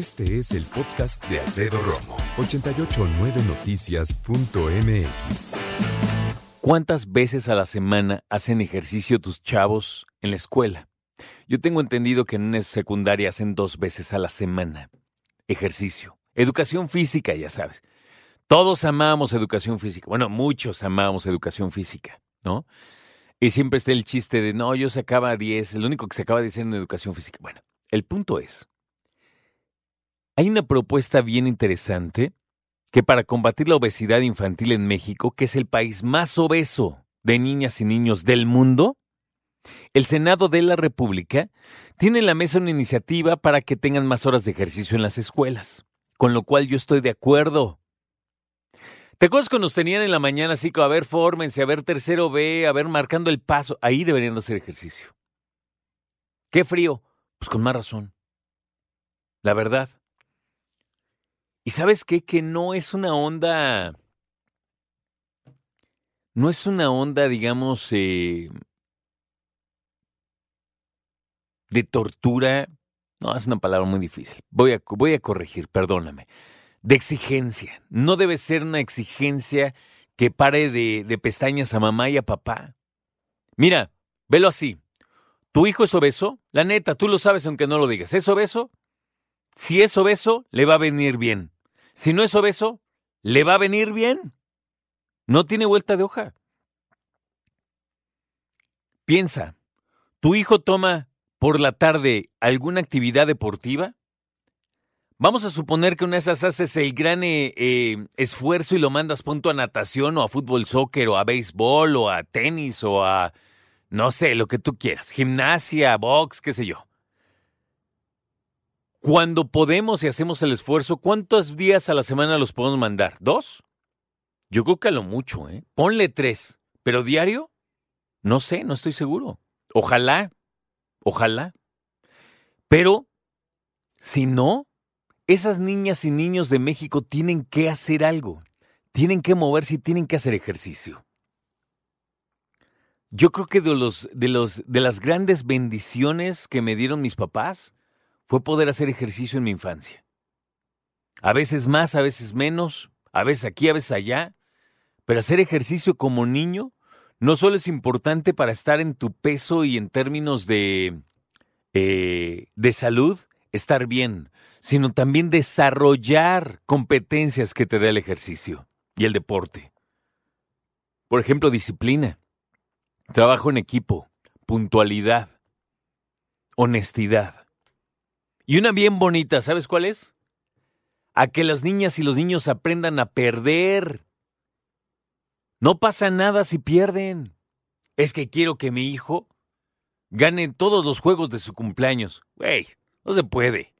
Este es el podcast de Alfredo Romo, 889noticias.mx. ¿Cuántas veces a la semana hacen ejercicio tus chavos en la escuela? Yo tengo entendido que en una secundaria hacen dos veces a la semana. Ejercicio. Educación física, ya sabes. Todos amamos educación física. Bueno, muchos amamos educación física, ¿no? Y siempre está el chiste de, no, yo sacaba 10, el único que se acaba de decir en educación física. Bueno, el punto es, hay una propuesta bien interesante que para combatir la obesidad infantil en México, que es el país más obeso de niñas y niños del mundo, el Senado de la República tiene en la mesa una iniciativa para que tengan más horas de ejercicio en las escuelas, con lo cual yo estoy de acuerdo. ¿Te acuerdas cuando nos tenían en la mañana así, a ver, fórmense, a ver, tercero B, a ver, marcando el paso? Ahí deberían de hacer ejercicio. ¿Qué frío? Pues con más razón. La verdad. ¿Y sabes qué? Que no es una onda. No es una onda, digamos, eh, de tortura. No, es una palabra muy difícil. Voy a, voy a corregir, perdóname. De exigencia. No debe ser una exigencia que pare de, de pestañas a mamá y a papá. Mira, velo así. ¿Tu hijo es obeso? La neta, tú lo sabes aunque no lo digas. ¿Es obeso? Si es obeso, le va a venir bien. Si no es obeso, le va a venir bien. No tiene vuelta de hoja. Piensa, ¿tu hijo toma por la tarde alguna actividad deportiva? Vamos a suponer que una de esas haces el gran eh, eh, esfuerzo y lo mandas punto a natación o a fútbol, soccer o a béisbol o a tenis o a, no sé, lo que tú quieras, gimnasia, box, qué sé yo. Cuando podemos y hacemos el esfuerzo, ¿cuántos días a la semana los podemos mandar? ¿Dos? Yo creo que a lo mucho, ¿eh? Ponle tres. ¿Pero diario? No sé, no estoy seguro. Ojalá, ojalá. Pero, si no, esas niñas y niños de México tienen que hacer algo. Tienen que moverse y tienen que hacer ejercicio. Yo creo que de, los, de, los, de las grandes bendiciones que me dieron mis papás fue poder hacer ejercicio en mi infancia. A veces más, a veces menos, a veces aquí, a veces allá, pero hacer ejercicio como niño no solo es importante para estar en tu peso y en términos de, eh, de salud, estar bien, sino también desarrollar competencias que te da el ejercicio y el deporte. Por ejemplo, disciplina, trabajo en equipo, puntualidad, honestidad. Y una bien bonita, ¿sabes cuál es? A que las niñas y los niños aprendan a perder. No pasa nada si pierden. Es que quiero que mi hijo gane todos los juegos de su cumpleaños. Güey, no se puede.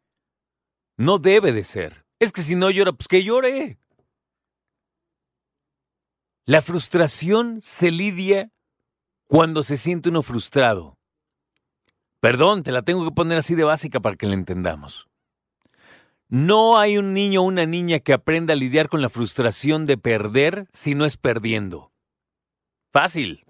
No debe de ser. Es que si no llora, pues que llore. La frustración se lidia cuando se siente uno frustrado. Perdón, te la tengo que poner así de básica para que la entendamos. No hay un niño o una niña que aprenda a lidiar con la frustración de perder si no es perdiendo. Fácil.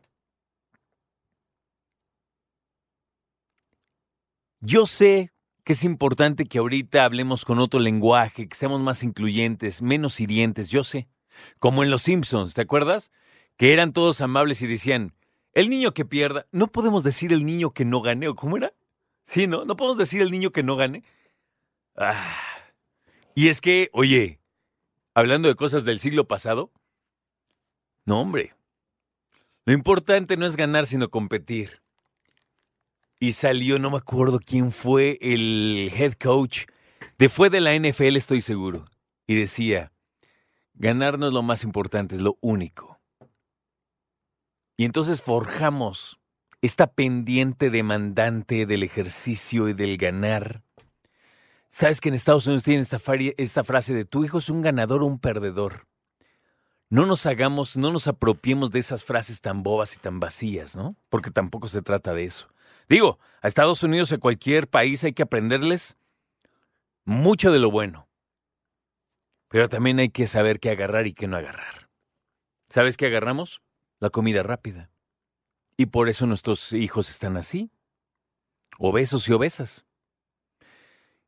Yo sé que es importante que ahorita hablemos con otro lenguaje, que seamos más incluyentes, menos hirientes, yo sé. Como en Los Simpsons, ¿te acuerdas? Que eran todos amables y decían, el niño que pierda, no podemos decir el niño que no gane, ¿o cómo era? Sí, ¿no? No podemos decir el niño que no gane. Ah. Y es que, oye, hablando de cosas del siglo pasado, no, hombre. Lo importante no es ganar, sino competir. Y salió, no me acuerdo quién fue el head coach, de fue de la NFL, estoy seguro. Y decía, ganar no es lo más importante, es lo único. Y entonces forjamos esta pendiente demandante del ejercicio y del ganar. Sabes que en Estados Unidos tienen esta, esta frase de tu hijo es un ganador o un perdedor. No nos hagamos, no nos apropiemos de esas frases tan bobas y tan vacías, ¿no? Porque tampoco se trata de eso. Digo, a Estados Unidos, a cualquier país hay que aprenderles mucho de lo bueno. Pero también hay que saber qué agarrar y qué no agarrar. ¿Sabes qué agarramos? La comida rápida. Y por eso nuestros hijos están así, obesos y obesas.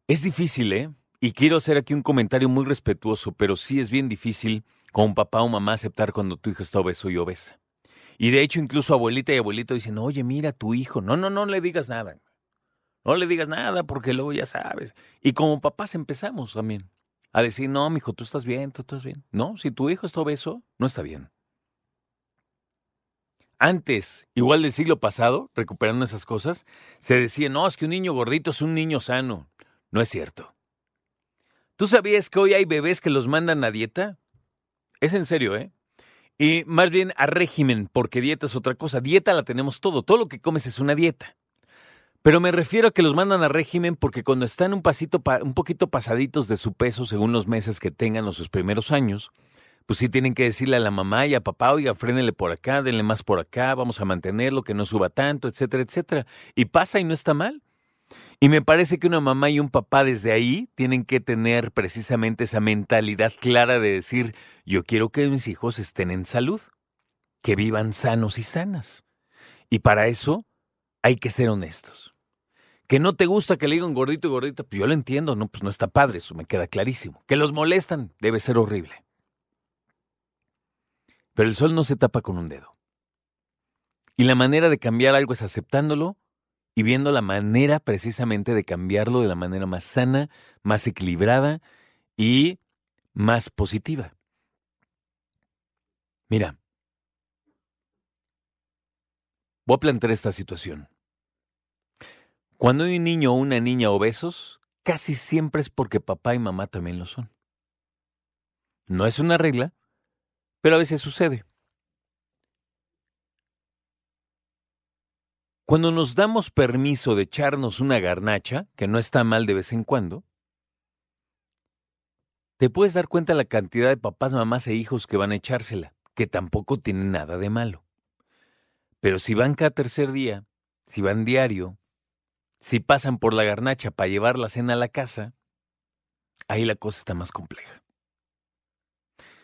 Es difícil, ¿eh? Y quiero hacer aquí un comentario muy respetuoso, pero sí es bien difícil con papá o mamá aceptar cuando tu hijo está obeso y obesa. Y de hecho, incluso abuelita y abuelito dicen, oye, mira tu hijo. No, no, no le digas nada. No le digas nada porque luego ya sabes. Y como papás empezamos también a decir, no, mijo, tú estás bien, tú estás bien. No, si tu hijo está obeso, no está bien. Antes, igual del siglo pasado, recuperando esas cosas, se decía, no, es que un niño gordito es un niño sano. No es cierto. ¿Tú sabías que hoy hay bebés que los mandan a dieta? Es en serio, ¿eh? Y más bien a régimen, porque dieta es otra cosa. Dieta la tenemos todo, todo lo que comes es una dieta. Pero me refiero a que los mandan a régimen porque cuando están un pasito pa- un poquito pasaditos de su peso según los meses que tengan o sus primeros años, pues sí tienen que decirle a la mamá y a papá, oiga, frénele por acá, denle más por acá, vamos a mantenerlo, que no suba tanto, etcétera, etcétera. Y pasa y no está mal. Y me parece que una mamá y un papá desde ahí tienen que tener precisamente esa mentalidad clara de decir, yo quiero que mis hijos estén en salud, que vivan sanos y sanas. Y para eso hay que ser honestos. Que no te gusta que le digan gordito y gordita, pues yo lo entiendo, no, pues no está padre, eso me queda clarísimo. Que los molestan, debe ser horrible. Pero el sol no se tapa con un dedo. Y la manera de cambiar algo es aceptándolo y viendo la manera precisamente de cambiarlo de la manera más sana, más equilibrada y más positiva. Mira, voy a plantear esta situación. Cuando hay un niño o una niña obesos, casi siempre es porque papá y mamá también lo son. No es una regla, pero a veces sucede. Cuando nos damos permiso de echarnos una garnacha, que no está mal de vez en cuando, te puedes dar cuenta la cantidad de papás, mamás e hijos que van a echársela, que tampoco tiene nada de malo. Pero si van cada tercer día, si van diario, si pasan por la garnacha para llevar la cena a la casa, ahí la cosa está más compleja.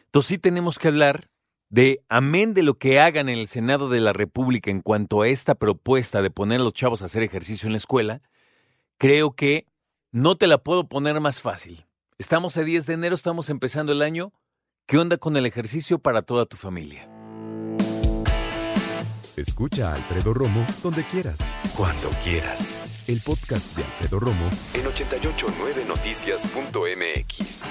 Entonces sí tenemos que hablar de, amén de lo que hagan en el Senado de la República en cuanto a esta propuesta de poner a los chavos a hacer ejercicio en la escuela, creo que no te la puedo poner más fácil. Estamos a 10 de enero, estamos empezando el año. ¿Qué onda con el ejercicio para toda tu familia? Escucha a Alfredo Romo donde quieras. Cuando quieras. El podcast de Alfredo Romo en 889noticias.mx.